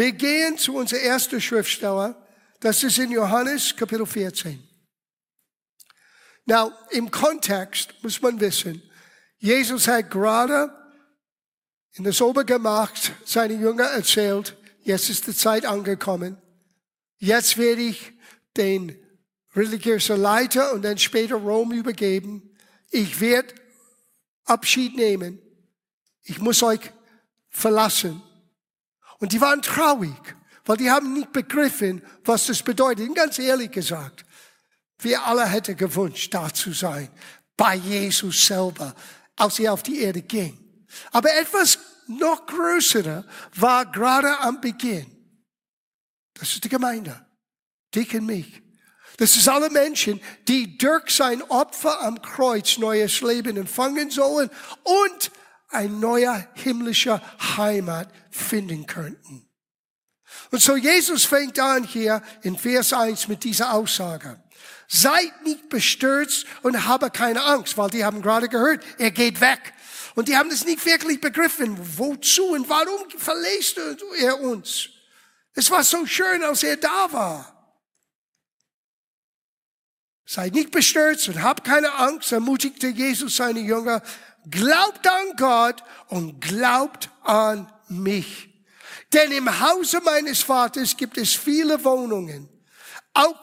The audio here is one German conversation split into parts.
Wir gehen zu unserer ersten Schriftsteller. Das ist in Johannes Kapitel 14. Now, im Kontext muss man wissen, Jesus hat gerade in das Obergemach seine Jünger erzählt, jetzt ist die Zeit angekommen. Jetzt werde ich den religiösen Leiter und dann später Rom übergeben. Ich werde Abschied nehmen. Ich muss euch verlassen. Und die waren traurig, weil die haben nicht begriffen, was das bedeutet. Und ganz ehrlich gesagt, wir alle hätten gewünscht, da zu sein, bei Jesus selber, als er auf die Erde ging. Aber etwas noch größerer war gerade am Beginn. Das ist die Gemeinde. Dich und mich. Das ist alle Menschen, die durch sein Opfer am Kreuz neues Leben empfangen sollen und ein neuer himmlischer Heimat finden könnten. Und so Jesus fängt an hier in Vers 1 mit dieser Aussage. Seid nicht bestürzt und habe keine Angst, weil die haben gerade gehört, er geht weg. Und die haben das nicht wirklich begriffen. Wozu und warum verlässt er uns? Es war so schön, als er da war. Seid nicht bestürzt und habt keine Angst, ermutigte Jesus seine Jünger. Glaubt an Gott und glaubt an mich. Denn im Hause meines Vaters gibt es viele Wohnungen. Auch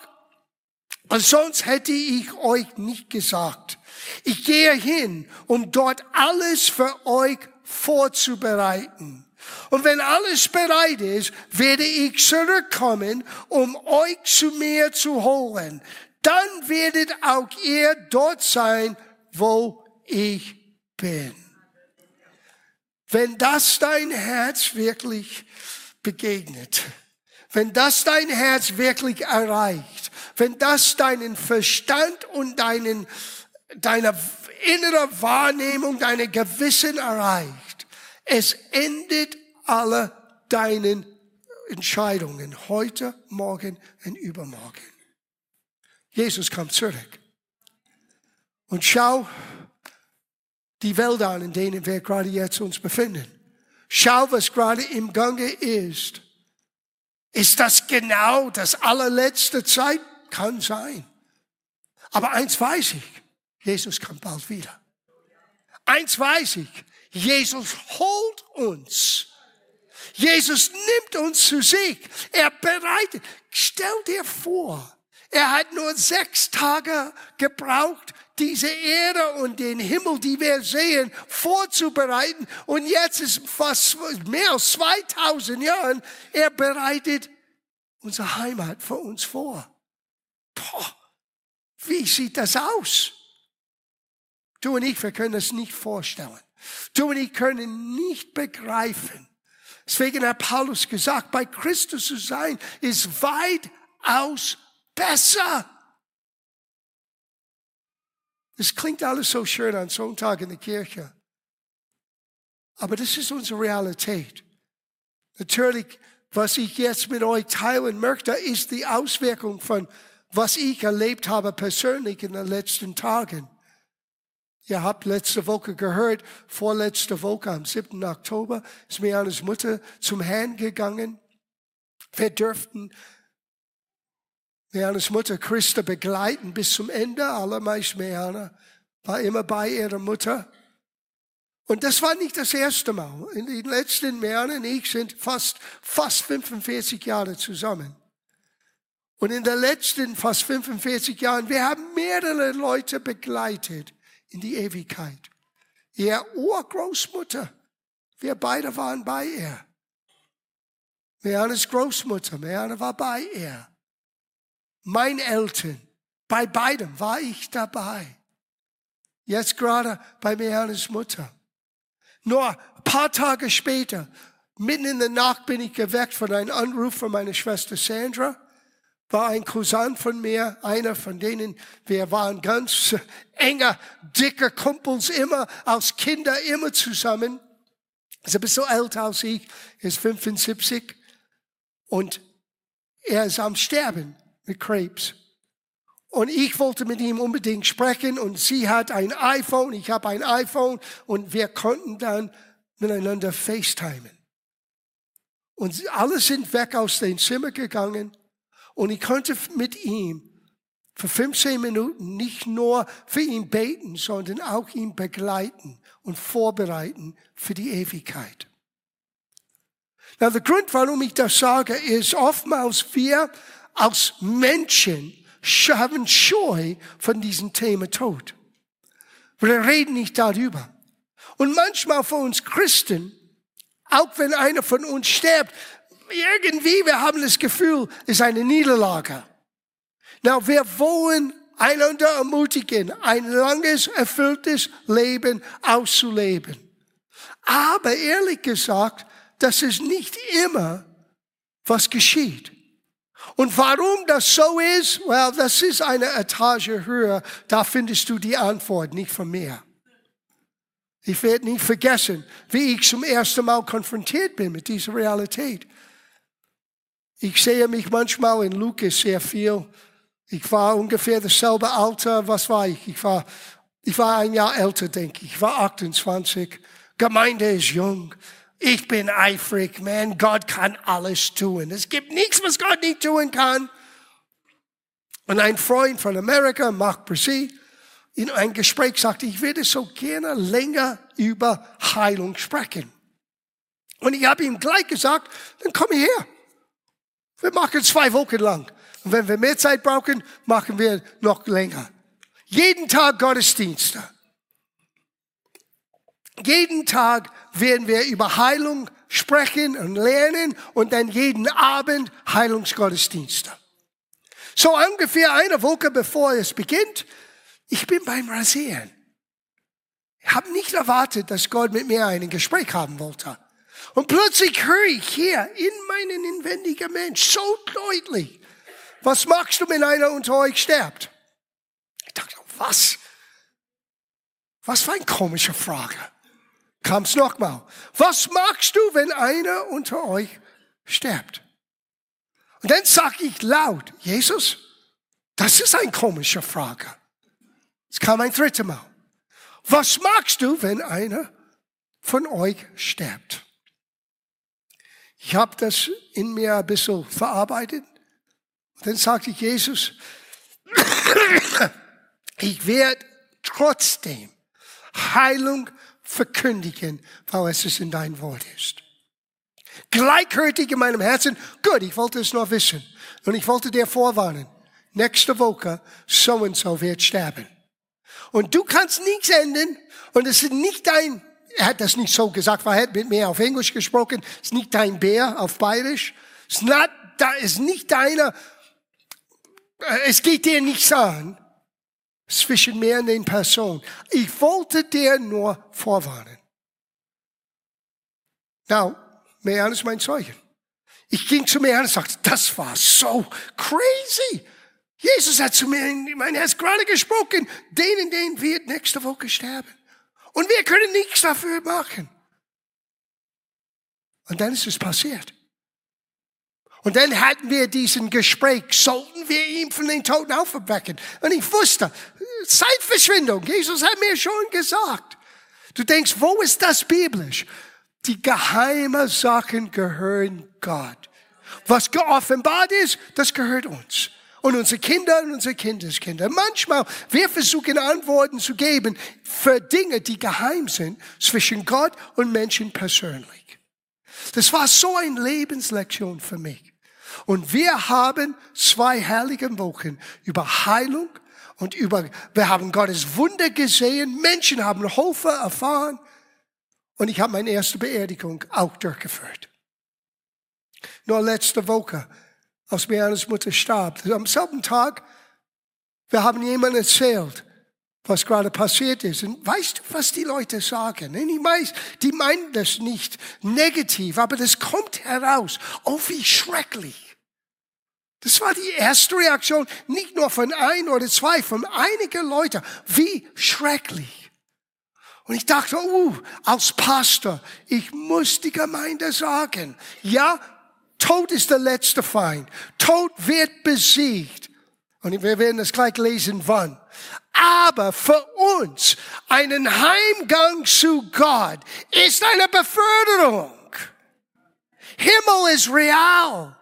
sonst hätte ich euch nicht gesagt. Ich gehe hin, um dort alles für euch vorzubereiten. Und wenn alles bereit ist, werde ich zurückkommen, um euch zu mir zu holen. Dann werdet auch ihr dort sein, wo ich bin. Wenn das dein Herz wirklich begegnet, wenn das dein Herz wirklich erreicht, wenn das deinen Verstand und deinen deine innere Wahrnehmung, deine Gewissen erreicht. Es endet alle deinen Entscheidungen heute, morgen und übermorgen. Jesus kommt zurück. Und schau die Welt an, in denen wir gerade jetzt uns befinden. Schau, was gerade im Gange ist. Ist das genau das allerletzte Zeit? Kann sein. Aber eins weiß ich. Jesus kommt bald wieder. Eins weiß ich, Jesus holt uns. Jesus nimmt uns zu sich. Er bereitet. Stell dir vor, er hat nur sechs Tage gebraucht, diese Erde und den Himmel, die wir sehen, vorzubereiten. Und jetzt ist fast mehr als 2000 Jahren, er bereitet unsere Heimat für uns vor. Boah, wie sieht das aus? Du und ich, wir können es nicht vorstellen. Du und ich können nicht begreifen. Deswegen hat Paulus gesagt, bei Christus zu sein, ist weitaus besser. Es klingt alles so schön an Sonntag in der Kirche. Aber das ist unsere Realität. Natürlich, was ich jetzt mit euch teilen möchte, ist die Auswirkung von, was ich erlebt habe persönlich in den letzten Tagen. Ihr habt letzte Woche gehört, vorletzte Woche am 7. Oktober ist Meanas Mutter zum Herrn gegangen. Wir dürften Meanas Mutter Christa begleiten bis zum Ende. Allermeist Meana war immer bei ihrer Mutter. Und das war nicht das erste Mal. In den letzten Meana und ich sind fast, fast 45 Jahre zusammen. Und in den letzten fast 45 Jahren, wir haben mehrere Leute begleitet in die Ewigkeit. Ihr Urgroßmutter, wir beide waren bei ihr. Meanes Großmutter, Meane war bei ihr. Meine Eltern, bei beidem war ich dabei. Jetzt gerade bei Meanes Mutter. Nur ein paar Tage später, mitten in der Nacht bin ich geweckt von einem Anruf von meiner Schwester Sandra war ein Cousin von mir, einer von denen, wir waren ganz enger, dicker Kumpels immer, als Kinder immer zusammen. Er ist ein bisschen älter als ich, ist 75 und er ist am Sterben mit Krebs. Und ich wollte mit ihm unbedingt sprechen und sie hat ein iPhone, ich habe ein iPhone und wir konnten dann miteinander FaceTimen. Und alle sind weg aus dem Zimmer gegangen. Und ich konnte mit ihm für 15 Minuten nicht nur für ihn beten, sondern auch ihn begleiten und vorbereiten für die Ewigkeit. Na, der Grund, warum ich das sage, ist oftmals wir als Menschen haben Scheu von diesem Thema Tod. Wir reden nicht darüber. Und manchmal für uns Christen, auch wenn einer von uns stirbt, irgendwie, wir haben das Gefühl, ist eine Niederlage. Na, wir wollen einander ermutigen, ein langes, erfülltes Leben auszuleben. Aber ehrlich gesagt, das ist nicht immer, was geschieht. Und warum das so ist, well, das ist eine Etage höher. Da findest du die Antwort, nicht von mir. Ich werde nicht vergessen, wie ich zum ersten Mal konfrontiert bin mit dieser Realität. Ich sehe mich manchmal in Lukas sehr viel. Ich war ungefähr dasselbe Alter. Was war ich? Ich war, ich war ein Jahr älter, denke ich. Ich war 28. Gemeinde ist jung. Ich bin eifrig, man. Gott kann alles tun. Es gibt nichts, was Gott nicht tun kann. Und ein Freund von Amerika, Mark Brzee, in einem Gespräch sagte, ich würde so gerne länger über Heilung sprechen. Und ich habe ihm gleich gesagt, dann komm her. Wir machen zwei Wochen lang. Und wenn wir mehr Zeit brauchen, machen wir noch länger. Jeden Tag Gottesdienste. Jeden Tag werden wir über Heilung sprechen und lernen und dann jeden Abend Heilungsgottesdienste. So ungefähr eine Woche bevor es beginnt, ich bin beim Rasieren. Ich habe nicht erwartet, dass Gott mit mir ein Gespräch haben wollte. Und plötzlich höre ich hier in meinen inwendigen Mensch so deutlich, was machst du, wenn einer unter euch stirbt? Ich dachte, was? Was für eine komische Frage kam es nochmal. Was machst du, wenn einer unter euch stirbt? Und dann sage ich laut, Jesus, das ist eine komische Frage. Es kam ein drittes Mal. Was machst du, wenn einer von euch stirbt? Ich habe das in mir ein bisschen verarbeitet. Und dann sagte ich, Jesus, ich werde trotzdem Heilung verkündigen, weil es in dein Wort ist. Gleichgültig in meinem Herzen, gut, ich wollte es nur wissen. Und ich wollte dir vorwarnen, nächste Woche, so und so wird sterben. Und du kannst nichts ändern, und es ist nicht dein, er hat das nicht so gesagt, weil er hat mit mir auf Englisch gesprochen, es ist nicht dein Bär auf Bayerisch, es ist ist nicht deiner, es geht dir nichts an zwischen mir und den Personen. Ich wollte dir nur vorwarnen. Now, Mehan ist mein Zeuge. Ich ging zu Mehan und sagte, das war so crazy. Jesus hat zu mir in mein Herz gerade gesprochen, denen, denen wird nächste Woche sterben. Und wir können nichts dafür machen. Und dann ist es passiert. Und dann hatten wir diesen Gespräch, sollten wir ihn von den Toten auferwecken? Und ich wusste, Zeitverschwendung, Jesus hat mir schon gesagt. Du denkst, wo ist das biblisch? Die geheime Sachen gehören Gott. Was geoffenbart ist, das gehört uns. Und unsere Kinder und unsere Kindeskinder. Manchmal, wir versuchen Antworten zu geben für Dinge, die geheim sind zwischen Gott und Menschen persönlich. Das war so eine Lebenslektion für mich. Und wir haben zwei herrliche Wochen über Heilung und über, wir haben Gottes Wunder gesehen. Menschen haben Hofe erfahren. Und ich habe meine erste Beerdigung auch durchgeführt. Nur letzte Woche, als Mianas Mutter starb, am selben Tag, wir haben jemandem erzählt, was gerade passiert ist. Und weißt du, was die Leute sagen? Die, meist, die meinen das nicht negativ, aber das kommt heraus. Oh, wie schrecklich. Das war die erste Reaktion, nicht nur von ein oder zwei, von einigen Leuten. Wie schrecklich. Und ich dachte, uh, als Pastor, ich muss die Gemeinde sagen, ja, Tod ist der letzte Feind. Tod wird besiegt. Und wir werden es gleich lesen, wann. Aber für uns einen Heimgang zu Gott ist eine Beförderung. Himmel ist real.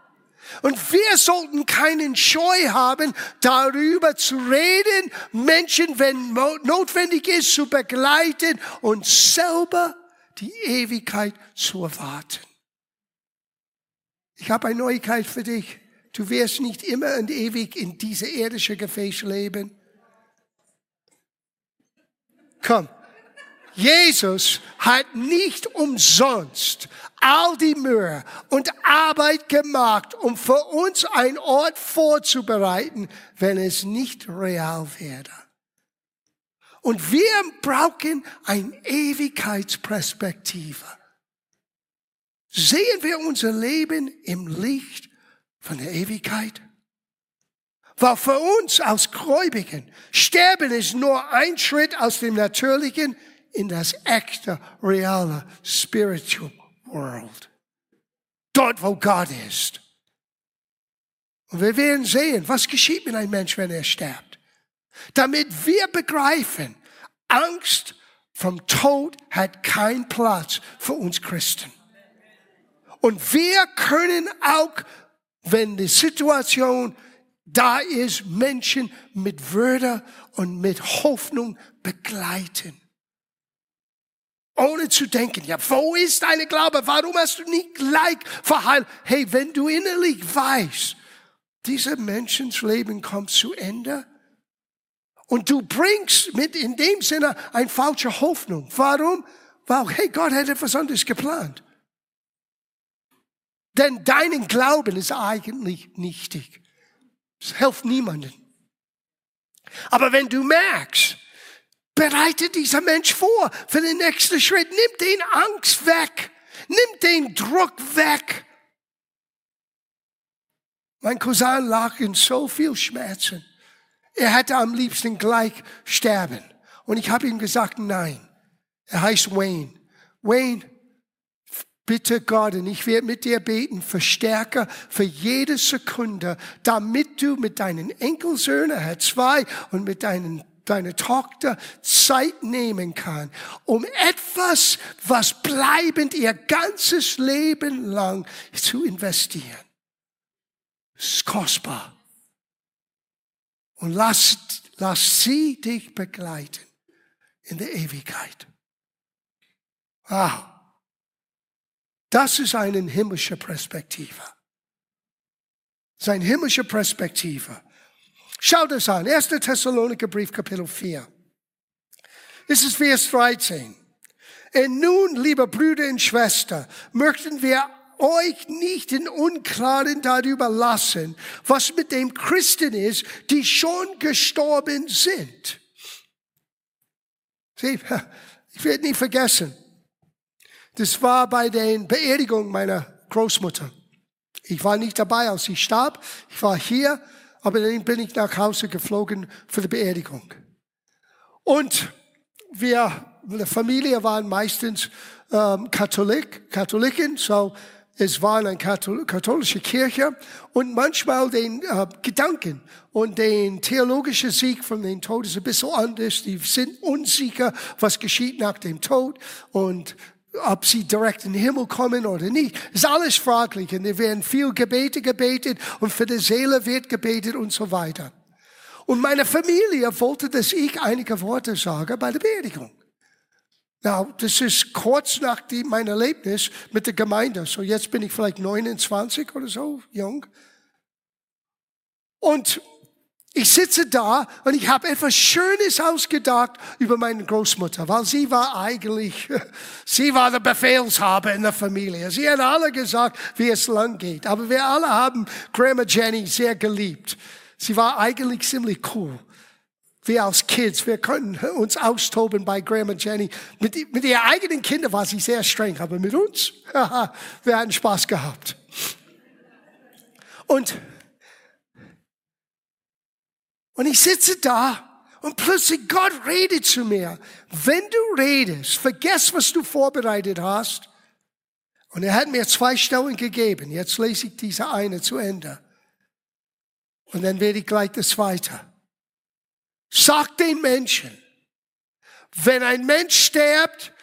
Und wir sollten keinen Scheu haben, darüber zu reden, Menschen, wenn notwendig ist, zu begleiten und selber die Ewigkeit zu erwarten. Ich habe eine Neuigkeit für dich. Du wirst nicht immer und ewig in diese irdische Gefäß leben. Komm. Jesus hat nicht umsonst all die Mühe und Arbeit gemacht, um für uns einen Ort vorzubereiten, wenn es nicht real wäre. Und wir brauchen eine Ewigkeitsperspektive. Sehen wir unser Leben im Licht von der Ewigkeit? Weil für uns als Gläubigen Sterben ist nur ein Schritt aus dem Natürlichen in das echte, reale, spiritual world. Dort, wo Gott ist. Und wir werden sehen, was geschieht mit einem Mensch, wenn er stirbt. Damit wir begreifen, Angst vom Tod hat keinen Platz für uns Christen. Und wir können auch, wenn die Situation da ist, Menschen mit Würde und mit Hoffnung begleiten. Ohne zu denken, ja, wo ist deine Glaube? Warum hast du nicht gleich verheilt? Hey, wenn du innerlich weißt, dieser Menschenleben kommt zu Ende und du bringst mit in dem Sinne eine falsche Hoffnung. Warum? Weil, hey, Gott hat etwas anderes geplant. Denn deinen Glauben ist eigentlich nichtig. Es hilft niemandem. Aber wenn du merkst, bereitet dieser Mensch vor für den nächsten Schritt, nimm den Angst weg, nimm den Druck weg. Mein Cousin lag in so viel Schmerzen. Er hätte am liebsten gleich sterben. Und ich habe ihm gesagt, nein. Er heißt Wayne. Wayne, Bitte Gott, und ich werde mit dir beten, verstärke für jede Sekunde, damit du mit deinen Enkelsöhnen, Herr zwei, und mit deinen deine Tochter Zeit nehmen kann, um etwas, was bleibend ihr ganzes Leben lang zu investieren. Das ist kostbar. Und lass, lass sie dich begleiten in der Ewigkeit. Wow. Das ist eine himmlische Perspektive. Seine himmlische Perspektive. Schau das an. 1. Thessaloniker Brief, Kapitel 4. Das ist Vers 13. Und nun, liebe Brüder und Schwestern, möchten wir euch nicht in Unklaren darüber lassen, was mit den Christen ist, die schon gestorben sind. Sieh, ich werde nie vergessen. Das war bei der Beerdigung meiner Großmutter. Ich war nicht dabei, als sie starb. Ich war hier, aber dann bin ich nach Hause geflogen für die Beerdigung. Und wir, die Familie waren meistens ähm, Katholik, Katholiken, so es war eine katholische Kirche und manchmal den äh, Gedanken und den theologischen Sieg von den Tod ist ein bisschen anders. Die sind unsicher, was geschieht nach dem Tod und ob sie direkt in den Himmel kommen oder nicht, ist alles fraglich. Und es werden viel Gebete gebetet und für die Seele wird gebetet und so weiter. Und meine Familie wollte, dass ich einige Worte sage bei der Beerdigung. Now, das ist kurz nach meinem Erlebnis mit der Gemeinde. So jetzt bin ich vielleicht 29 oder so, jung. Und ich sitze da und ich habe etwas Schönes ausgedacht über meine Großmutter, weil sie war eigentlich, sie war der Befehlshaber in der Familie. Sie hat alle gesagt, wie es lang geht. Aber wir alle haben Grandma Jenny sehr geliebt. Sie war eigentlich ziemlich cool. Wir als Kids, wir konnten uns austoben bei Grandma Jenny. Mit, mit ihren eigenen Kindern war sie sehr streng, aber mit uns, wir hatten Spaß gehabt. Und und ich sitze da und plötzlich Gott redet zu mir. Wenn du redest, vergess, was du vorbereitet hast. Und er hat mir zwei Stellen gegeben. Jetzt lese ich diese eine zu Ende. Und dann werde ich gleich das zweite. Sag den Menschen, wenn ein Mensch stirbt,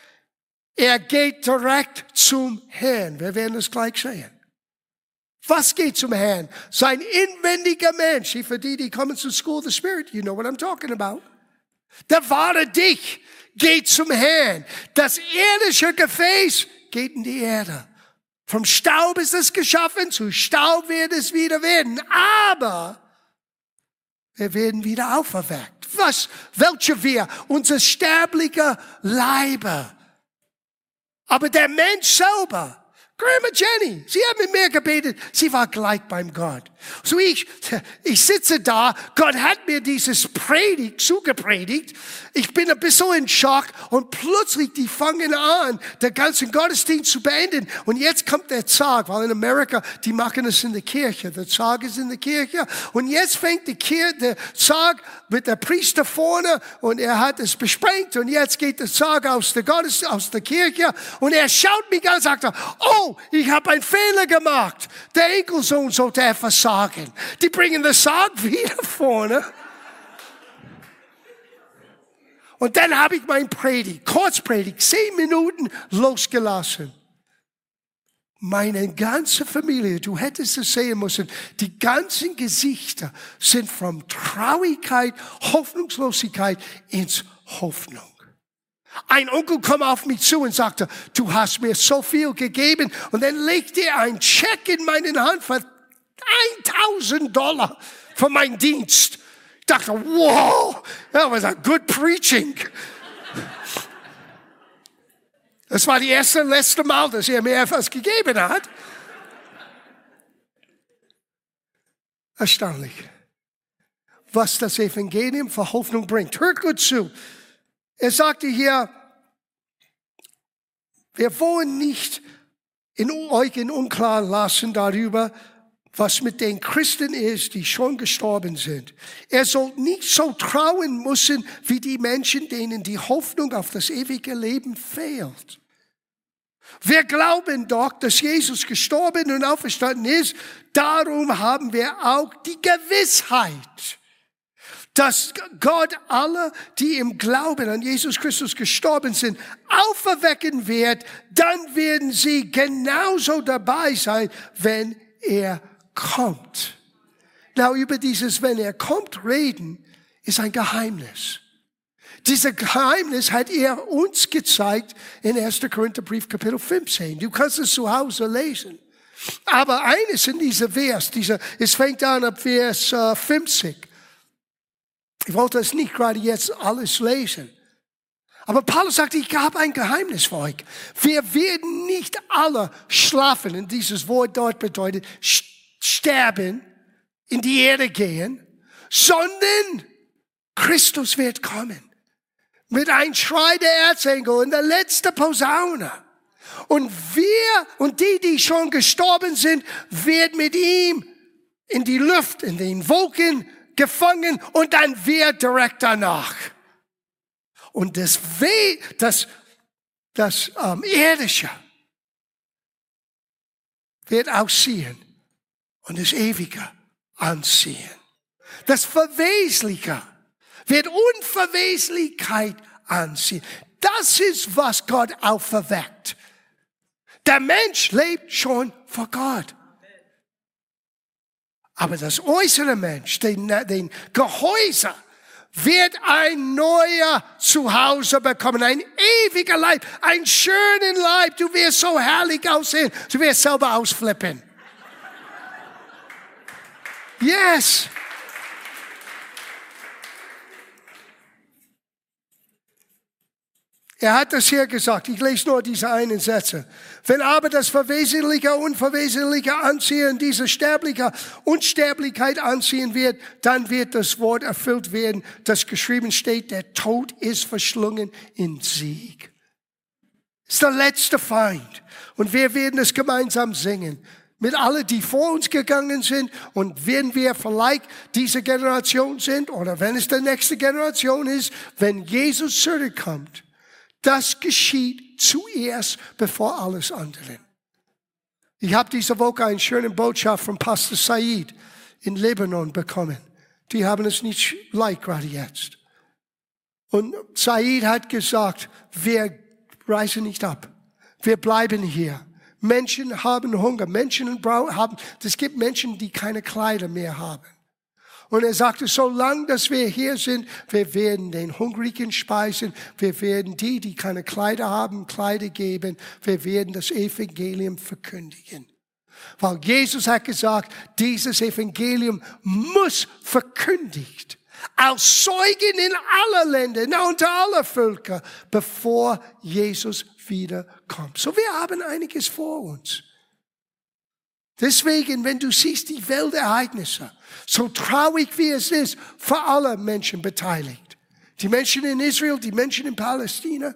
Er geht direkt zum Herrn. Wir werden es gleich sehen. Was geht zum Herrn? Sein inwendiger Mensch. Für die, die kommen zu School of the Spirit, you know what I'm talking about. Der wahre Dich geht zum Herrn. Das irdische Gefäß geht in die Erde. Vom Staub ist es geschaffen, zu Staub wird es wieder werden. Aber wir werden wieder auferweckt. Was? Welche wir? Unser sterblicher Leiber. Aber der Mensch selber, Grandma Jenny, sie hat mit mir gebetet, sie war gleich beim Gott. So ich, ich sitze da, Gott hat mir dieses Predigt zugepredigt. Ich bin ein bisschen in Schock und plötzlich die fangen an, den ganzen Gottesdienst zu beenden. Und jetzt kommt der Zag, weil in Amerika, die machen es in der Kirche. Der Zag ist in der Kirche. Und jetzt fängt die Kirche, der Zag mit der Priester vorne und er hat es besprengt. Und jetzt geht der Zag aus der Gottes, aus der Kirche und er schaut mich an und sagt, oh, ich habe einen Fehler gemacht. Der Enkelsohn sollte etwas sagen sagen. Die bringen das Sarg wieder vorne. Und dann habe ich mein Predigt, Kurzpredigt, zehn Minuten losgelassen. Meine ganze Familie, du hättest es sehen müssen, die ganzen Gesichter sind von Traurigkeit, Hoffnungslosigkeit ins Hoffnung. Ein Onkel kam auf mich zu und sagte, du hast mir so viel gegeben. Und dann legte er einen Check in meine Hand für 1000 Dollar für meinen Dienst. Ich dachte, wow, that was a good preaching. Das war die erste und letzte Mal, dass er mir etwas gegeben hat. Erstaunlich, was das Evangelium für Hoffnung bringt. Hört gut zu. Er sagte hier, wir wollen nicht in euch in Unklaren lassen darüber, was mit den Christen ist, die schon gestorben sind. Er soll nicht so trauen müssen wie die Menschen, denen die Hoffnung auf das ewige Leben fehlt. Wir glauben doch, dass Jesus gestorben und auferstanden ist. Darum haben wir auch die Gewissheit, dass Gott alle, die im Glauben an Jesus Christus gestorben sind, auferwecken wird. Dann werden sie genauso dabei sein, wenn er kommt. Na, über dieses, wenn er kommt, reden, ist ein Geheimnis. Dieses Geheimnis hat er uns gezeigt in 1. Korintherbrief Kapitel 15. Du kannst es zu Hause lesen. Aber eines in dieser Vers, dieser, es fängt an ab Vers uh, 50. Ich wollte es nicht gerade jetzt alles lesen. Aber Paulus sagt, ich habe ein Geheimnis für euch. Wir werden nicht alle schlafen. Und dieses Wort dort bedeutet sterben, in die Erde gehen, sondern Christus wird kommen. Mit einem Schrei der Erzengel und der letzte Posaune. Und wir und die, die schon gestorben sind, wird mit ihm in die Luft, in den Wolken gefangen und dann wird direkt danach. Und das Weh, das, das ähm, Irdische wird aussehen und das Ewige anziehen. Das Verwesliche wird Unverweslichkeit anziehen. Das ist, was Gott auferweckt. Der Mensch lebt schon vor Gott. Aber das äußere Mensch, den, den Gehäuse, wird ein neuer Zuhause bekommen, ein ewiger Leib, ein schönen Leib. Du wirst so herrlich aussehen, du wirst selber ausflippen. Yes. Er hat das hier gesagt. Ich lese nur diese einen Sätze. Wenn aber das Verwesentliche Unverwesentliche anziehen, diese Sterbliche Unsterblichkeit anziehen wird, dann wird das Wort erfüllt werden, das geschrieben steht, der Tod ist verschlungen in Sieg. Das ist der letzte Feind. Und wir werden es gemeinsam singen mit allen, die vor uns gegangen sind und wenn wir vielleicht diese Generation sind oder wenn es die nächste Generation ist, wenn Jesus zurückkommt, das geschieht zuerst bevor alles andere. Ich habe diese Woche eine schöne Botschaft von Pastor Said in Lebanon bekommen. Die haben es nicht leicht gerade jetzt. Und Said hat gesagt, wer reisen nicht ab. Wir bleiben hier. Menschen haben Hunger. Menschen haben, es gibt Menschen, die keine Kleider mehr haben. Und er sagte, solange dass wir hier sind, wir werden den Hungrigen speisen, wir werden die, die keine Kleider haben, Kleider geben, wir werden das Evangelium verkündigen. Weil Jesus hat gesagt, dieses Evangelium muss verkündigt als Zeugen in aller Länder, unter aller Völker, bevor Jesus wiederkommt. So wir haben einiges vor uns. Deswegen, wenn du siehst die Weltereignisse, so traurig wie es ist, für alle Menschen beteiligt. Die Menschen in Israel, die Menschen in Palästina.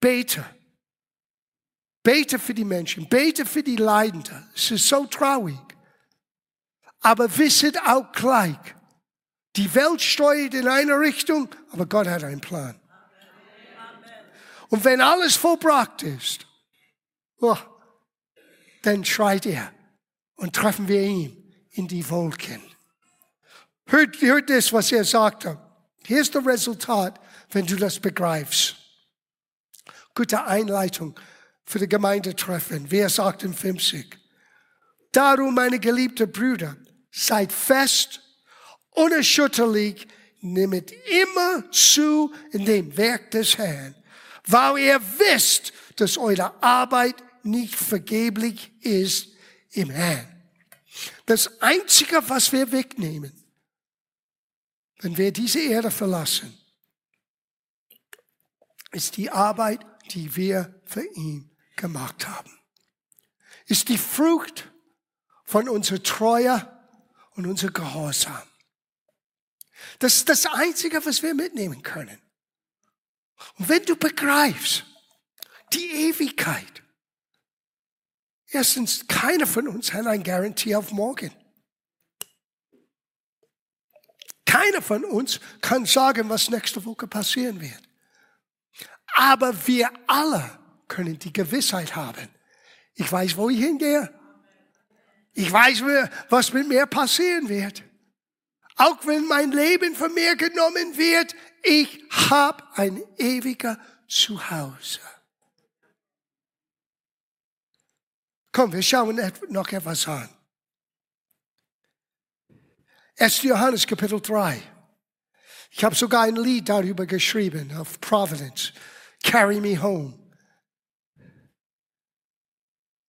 Bete. Bete für die Menschen, bete für die Leidenden. Es ist so traurig. Aber wisset auch gleich, die Welt steuert in eine Richtung, aber Gott hat einen Plan. Und wenn alles vollbracht ist, oh, dann schreit er und treffen wir ihn in die Wolken. Hört, hört das, was er sagte. Hier ist das Resultat, wenn du das begreifst. Gute Einleitung für die Gemeindetreffen. Wer sagt in 50? Darum, meine geliebten Brüder, seid fest, unerschütterlich, nehmt immer zu in dem Werk des Herrn, weil ihr wisst, dass eure Arbeit nicht vergeblich ist im Herrn. Das Einzige, was wir wegnehmen, wenn wir diese Erde verlassen, ist die Arbeit, die wir für ihn gemacht haben. Ist die Frucht von unserer Treue und unser Gehorsam. Das ist das Einzige, was wir mitnehmen können. Und wenn du begreifst, die Ewigkeit, Erstens, keiner von uns hat ein Garantie auf morgen. Keiner von uns kann sagen, was nächste Woche passieren wird. Aber wir alle können die Gewissheit haben. Ich weiß, wo ich hingehe. Ich weiß, was mit mir passieren wird. Auch wenn mein Leben von mir genommen wird, ich habe ein ewiger Zuhause. Komm, wir schauen noch etwas an. 1. Johannes Kapitel 3. Ich habe sogar ein Lied darüber geschrieben, auf Providence. Carry me home.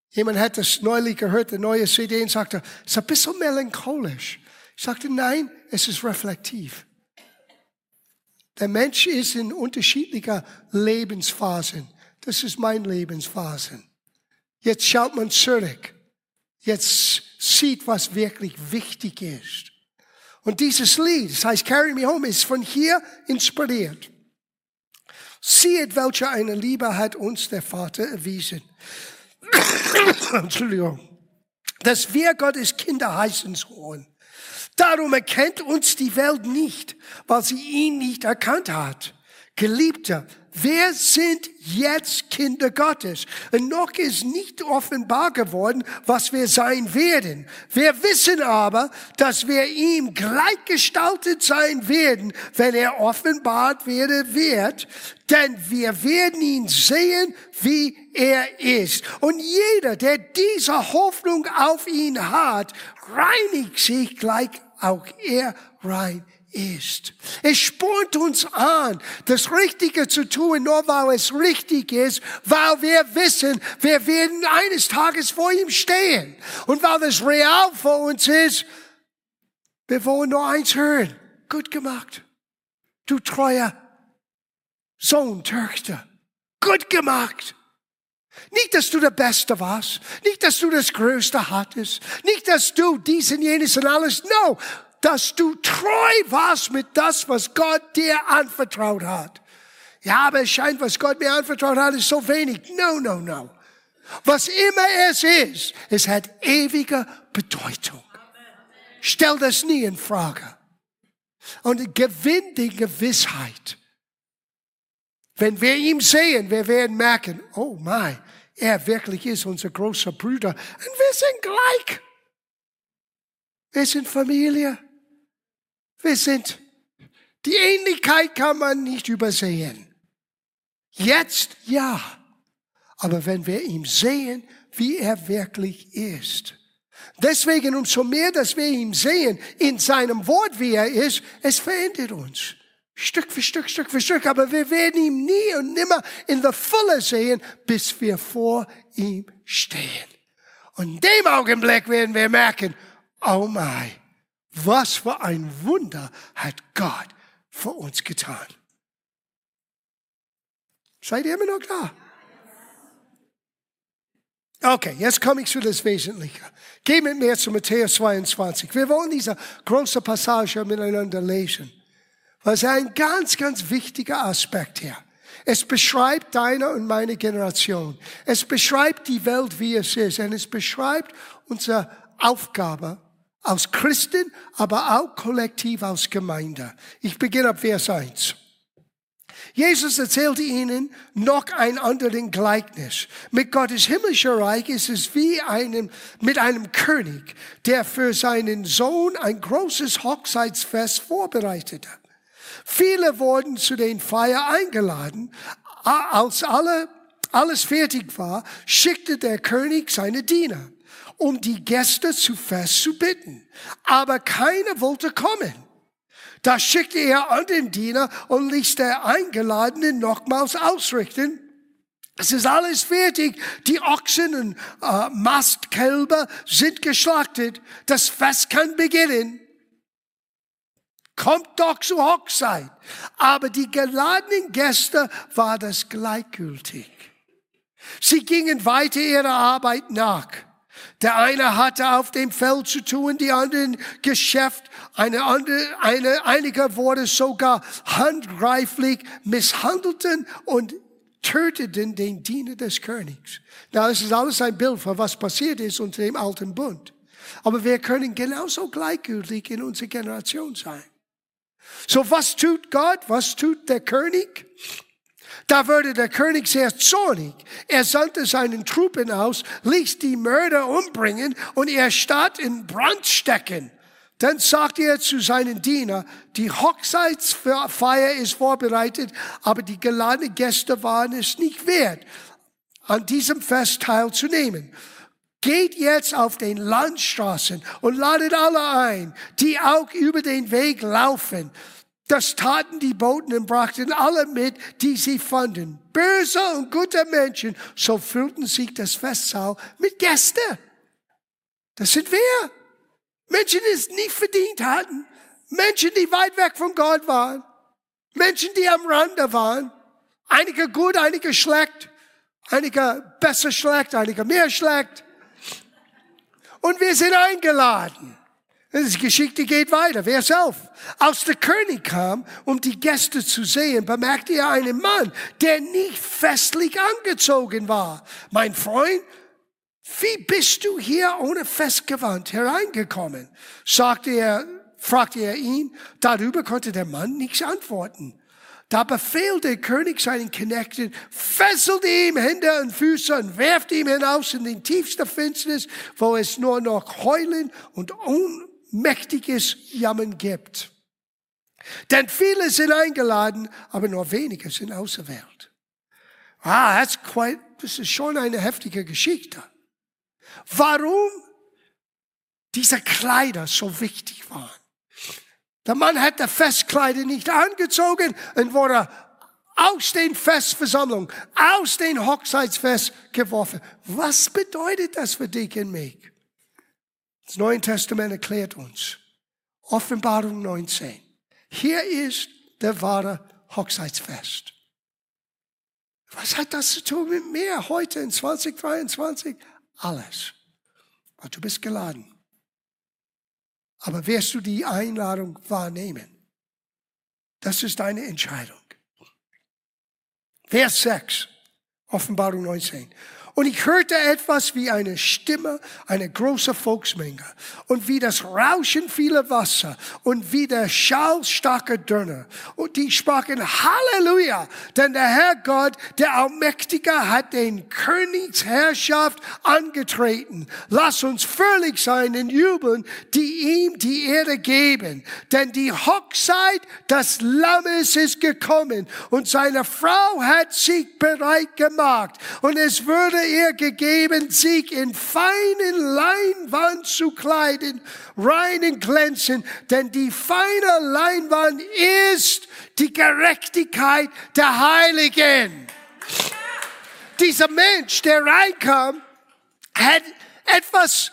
Jemand hat das neulich gehört, eine neue CD, und sagte, es ist ein bisschen melancholisch. Ich sagte, nein, es ist reflektiv. Der Mensch ist in unterschiedlicher Lebensphasen. Das ist mein Lebensphasen. Jetzt schaut man zurück. Jetzt sieht, was wirklich wichtig ist. Und dieses Lied, das heißt Carry Me Home, ist von hier inspiriert. Sieht, welche eine Liebe hat uns der Vater erwiesen. Entschuldigung. Dass wir Gottes Kinder heißen sollen. Darum erkennt uns die Welt nicht, weil sie ihn nicht erkannt hat. Geliebter, wir sind jetzt Kinder Gottes. Und noch ist nicht offenbar geworden, was wir sein werden. Wir wissen aber, dass wir ihm gleichgestaltet sein werden, wenn er offenbart werden wird. Denn wir werden ihn sehen, wie er ist. Und jeder, der diese Hoffnung auf ihn hat, reinigt sich gleich auch er rein ist. Es spornt uns an, das Richtige zu tun, nur weil es richtig ist, weil wir wissen, wir werden eines Tages vor ihm stehen. Und weil es real vor uns ist, wir wollen nur eins hören. Gut gemacht. Du treuer Sohn, Töchter. Gut gemacht. Nicht, dass du der Beste warst. Nicht, dass du das Größte hattest. Nicht, dass du dies und jenes und alles. No dass du treu warst mit das, was Gott dir anvertraut hat. Ja, aber es scheint, was Gott mir anvertraut hat, ist so wenig. No, no, no. Was immer es ist, es hat ewige Bedeutung. Stell das nie in Frage. Und gewinn die Gewissheit. Wenn wir ihn sehen, wir werden merken, oh mein, er wirklich ist unser großer Bruder. Und wir sind gleich. Wir sind Familie. Wir sind, die Ähnlichkeit kann man nicht übersehen. Jetzt ja. Aber wenn wir ihn sehen, wie er wirklich ist. Deswegen umso mehr, dass wir ihn sehen in seinem Wort, wie er ist, es verändert uns. Stück für Stück, Stück für Stück. Aber wir werden ihn nie und nimmer in der Fülle sehen, bis wir vor ihm stehen. Und in dem Augenblick werden wir merken, oh mein, was für ein Wunder hat Gott für uns getan. Seid ihr immer noch da? Okay, jetzt komme ich zu das Wesentliche. Geh mit mir zu Matthäus 22. Wir wollen diese große Passage miteinander lesen. Was ist ein ganz, ganz wichtiger Aspekt hier. Es beschreibt deine und meine Generation. Es beschreibt die Welt, wie es ist. Und es beschreibt unsere Aufgabe als Christen, aber auch kollektiv als Gemeinde. Ich beginne ab Vers 1. Jesus erzählte ihnen noch ein anderes Gleichnis. Mit Gottes himmlischer Reich ist es wie einem, mit einem König, der für seinen Sohn ein großes Hochzeitsfest vorbereitete. Viele wurden zu den Feier eingeladen. Als alle, alles fertig war, schickte der König seine Diener, um die Gäste zu Fest zu bitten. Aber keiner wollte kommen. Da schickte er an den Diener und ließ der Eingeladenen nochmals ausrichten. Es ist alles fertig. Die Ochsen und äh, Mastkälber sind geschlachtet. Das Fest kann beginnen. Kommt doch zur Hochzeit. Aber die geladenen Gäste war das gleichgültig. Sie gingen weiter ihrer Arbeit nach. Der eine hatte auf dem Feld zu tun, die anderen Geschäft, eine andere, eine, einige wurde sogar handgreiflich misshandelten und töteten den Diener des Königs. Na, es ist alles ein Bild von was passiert ist unter dem alten Bund. Aber wir können genauso gleichgültig in unserer Generation sein. So was tut Gott? Was tut der König? Da wurde der König sehr zornig. Er sandte seinen Truppen aus, ließ die Mörder umbringen und er Stadt in Brand stecken. Dann sagte er zu seinen Diener, die Hochzeitsfeier ist vorbereitet, aber die geladenen Gäste waren es nicht wert, an diesem Fest teilzunehmen. Geht jetzt auf den Landstraßen und ladet alle ein, die auch über den Weg laufen. Das taten die Boten und brachten alle mit, die sie fanden. Böse und gute Menschen, so füllten sich das Festsaal mit Gästen. Das sind wir. Menschen, die es nicht verdient hatten. Menschen, die weit weg von Gott waren. Menschen, die am Rande waren. Einige gut, einige schlecht. Einige besser schlecht, einige mehr schlecht. Und wir sind eingeladen. Die Geschichte geht weiter. Wer ist auf? Als der König kam, um die Gäste zu sehen, bemerkte er einen Mann, der nicht festlich angezogen war. Mein Freund, wie bist du hier ohne Festgewand hereingekommen? sagte er, fragte er ihn. Darüber konnte der Mann nichts antworten. Da befehlt der König seinen Knechten, fesselt ihm Hände und Füße und werft ihn hinaus in den tiefsten Finsternis, wo es nur noch Heulen und Un mächtiges Jammern gibt. Denn viele sind eingeladen, aber nur wenige sind auserwählt. Ah, that's quite, das ist schon eine heftige Geschichte. Warum diese Kleider so wichtig waren. Der Mann hat Festkleider nicht angezogen und wurde aus den Festversammlungen, aus den Hochzeitsfest geworfen. Was bedeutet das für dich und mich? Das Neue Testament erklärt uns. Offenbarung 19. Hier ist der wahre Hochzeitsfest. Was hat das zu tun mit mir heute in 2023? Alles. Weil du bist geladen. Aber wirst du die Einladung wahrnehmen? Das ist deine Entscheidung. Vers 6, Offenbarung 19. Und ich hörte etwas wie eine Stimme, eine große Volksmenge und wie das Rauschen vieler Wasser und wie der Schall starker Dörner. Und die sprachen Halleluja, denn der Herr Gott, der Allmächtige, hat den Königsherrschaft angetreten. Lass uns fröhlich sein und jubeln, die ihm die Erde geben. Denn die Hochzeit des Lammes ist gekommen und seine Frau hat sich bereit gemacht. Und es würde ihr gegeben, sich in feinen Leinwand zu kleiden, reinen glänzen, denn die feine Leinwand ist die Gerechtigkeit der Heiligen. Dieser Mensch, der reinkam, hat etwas,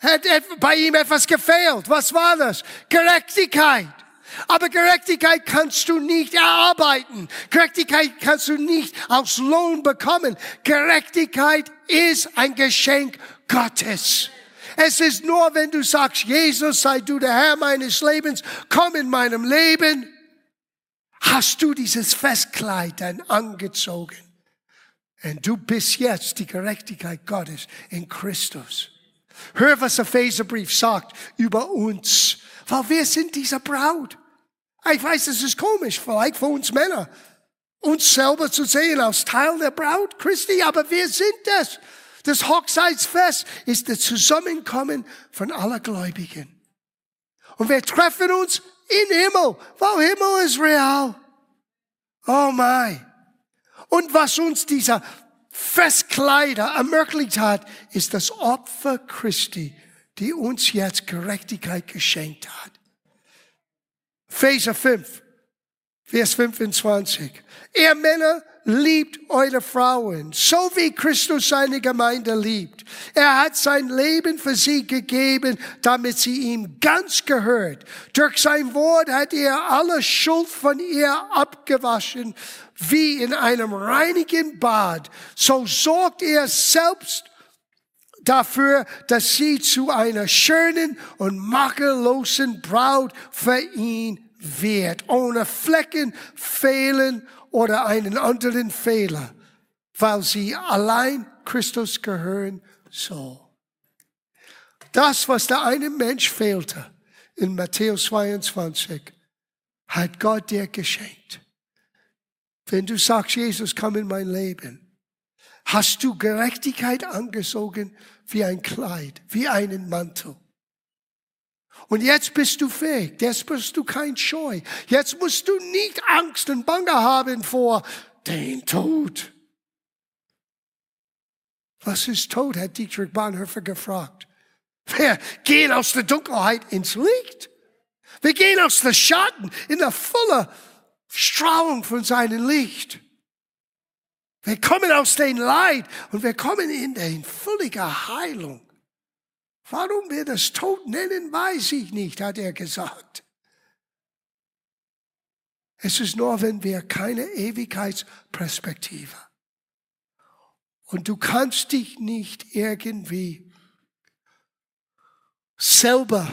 hat bei ihm etwas gefehlt. Was war das? Gerechtigkeit. Aber Gerechtigkeit kannst du nicht erarbeiten. Gerechtigkeit kannst du nicht aus Lohn bekommen. Gerechtigkeit ist ein Geschenk Gottes. Es ist nur, wenn du sagst, Jesus, sei du der Herr meines Lebens, komm in meinem Leben, hast du dieses Festkleid dann angezogen. Und du bist jetzt die Gerechtigkeit Gottes in Christus. Hör, was der Epheserbrief sagt über uns. Weil wir sind diese Braut. Ich weiß, es ist komisch, vielleicht für uns Männer, uns selber zu sehen als Teil der Braut Christi, aber wir sind das. Das Hochzeitsfest ist das Zusammenkommen von aller Gläubigen. Und wir treffen uns in Himmel, weil Himmel ist real. Oh mein. Und was uns dieser Festkleider ermöglicht hat, ist das Opfer Christi, die uns jetzt Gerechtigkeit geschenkt hat. Epheser 5, Vers 25. Ihr Männer liebt eure Frauen, so wie Christus seine Gemeinde liebt. Er hat sein Leben für sie gegeben, damit sie ihm ganz gehört. Durch sein Wort hat er alle Schuld von ihr abgewaschen, wie in einem reinigen Bad. So sorgt er selbst dafür, dass sie zu einer schönen und makellosen Braut für ihn wird, ohne Flecken, Fehlen oder einen anderen Fehler, weil sie allein Christus gehören soll. Das, was der eine Mensch fehlte in Matthäus 22, hat Gott dir geschenkt. Wenn du sagst, Jesus, komm in mein Leben, hast du Gerechtigkeit angezogen wie ein Kleid, wie einen Mantel. Und jetzt bist du fähig, jetzt bist du kein Scheu. Jetzt musst du nicht Angst und Bange haben vor den Tod. Was ist Tod, hat Dietrich Bonhoeffer gefragt. Wir gehen aus der Dunkelheit ins Licht. Wir gehen aus der Schatten in der volle Strahlung von seinem Licht. Wir kommen aus dem Leid und wir kommen in die völlige Heilung. Warum wir das Tod nennen, weiß ich nicht, hat er gesagt. Es ist nur, wenn wir keine Ewigkeitsperspektive. Und du kannst dich nicht irgendwie selber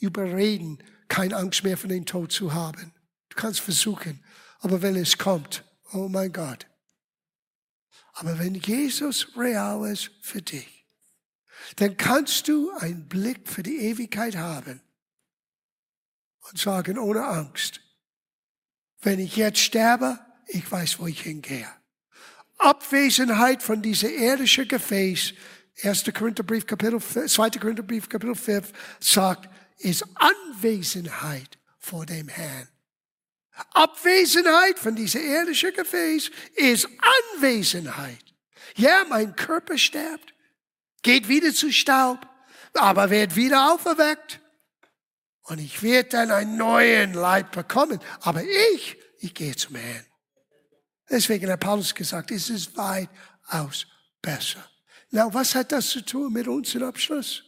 überreden, keine Angst mehr vor dem Tod zu haben. Du kannst versuchen, aber wenn es kommt, oh mein Gott. Aber wenn Jesus real ist für dich, dann kannst du einen Blick für die Ewigkeit haben und sagen ohne Angst, wenn ich jetzt sterbe, ich weiß, wo ich hingehe. Abwesenheit von dieser irdischen Gefäß, 1. Korintherbrief, Kapitel, 2. Korintherbrief, Kapitel 5, sagt, ist Anwesenheit vor dem Herrn. Abwesenheit von dieser irdischen Gefäß ist Anwesenheit. Ja, mein Körper stirbt geht wieder zu Staub, aber wird wieder auferweckt. Und ich werde dann einen neuen Leib bekommen. Aber ich, ich gehe zum Herrn. Deswegen hat Paulus gesagt, es ist weitaus besser. Na, was hat das zu tun mit uns im Abschluss?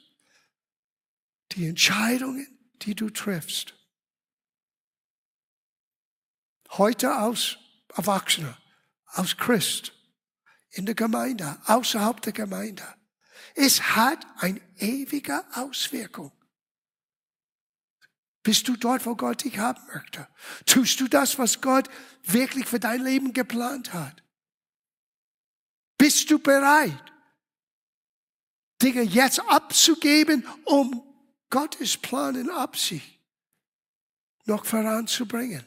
Die Entscheidungen, die du triffst. Heute als Erwachsener, als Christ, in der Gemeinde, außerhalb der Gemeinde. Es hat eine ewige Auswirkung. Bist du dort, wo Gott dich haben möchte? Tust du das, was Gott wirklich für dein Leben geplant hat? Bist du bereit, Dinge jetzt abzugeben, um Gottes Plan und Absicht noch voranzubringen?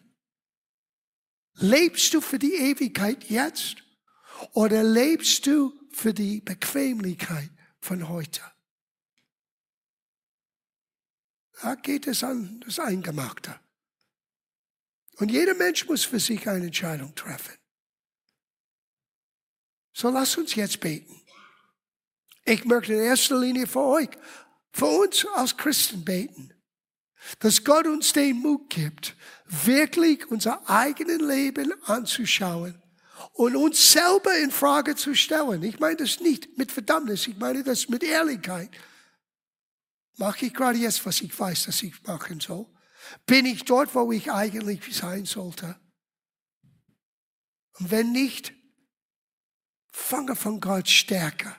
Lebst du für die Ewigkeit jetzt oder lebst du für die Bequemlichkeit von heute? Da geht es an das Eingemachte. Und jeder Mensch muss für sich eine Entscheidung treffen. So lass uns jetzt beten. Ich möchte in erster Linie für euch, für uns als Christen beten, dass Gott uns den Mut gibt, wirklich unser eigenes Leben anzuschauen und uns selber in Frage zu stellen. Ich meine das nicht mit Verdammnis, ich meine das mit Ehrlichkeit. Mache ich gerade jetzt, was ich weiß, dass ich machen soll? Bin ich dort, wo ich eigentlich sein sollte? Und wenn nicht, fange von Gott stärker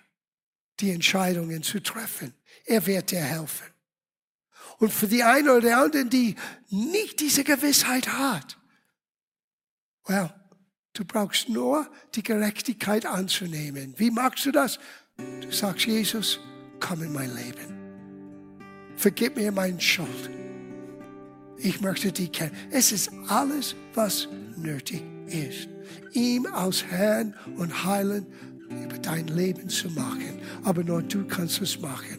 die Entscheidungen zu treffen. Er wird dir helfen. Und für die einen oder anderen, die nicht diese Gewissheit hat, well, du brauchst nur die Gerechtigkeit anzunehmen. Wie magst du das? Du sagst, Jesus, komm in mein Leben. Vergib mir meine Schuld. Ich möchte dich kennen. Es ist alles, was nötig ist. Ihm als Herrn und Heiland über dein Leben zu machen. Aber nur du kannst es machen.